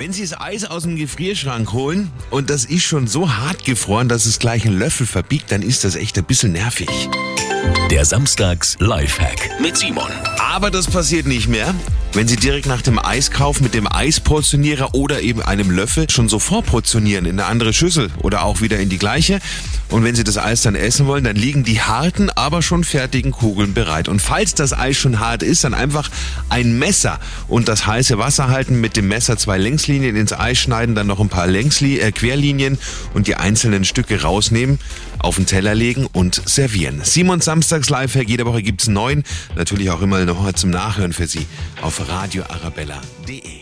Wenn Sie das Eis aus dem Gefrierschrank holen und das ist schon so hart gefroren, dass es gleich einen Löffel verbiegt, dann ist das echt ein bisschen nervig. Der Samstags Lifehack mit Simon. Aber das passiert nicht mehr, wenn Sie direkt nach dem Eiskauf mit dem Eisportionierer oder eben einem Löffel schon so vorportionieren in eine andere Schüssel oder auch wieder in die gleiche. Und wenn Sie das Eis dann essen wollen, dann liegen die harten, aber schon fertigen Kugeln bereit. Und falls das Eis schon hart ist, dann einfach ein Messer und das heiße Wasser halten, mit dem Messer zwei Längslinien ins Eis schneiden, dann noch ein paar Längsli äh, Querlinien und die einzelnen Stücke rausnehmen, auf den Teller legen und servieren. Simons Samstags Lifehack, jede Woche gibt's neun. Natürlich auch immer Woche zum Nachhören für Sie auf radioarabella.de.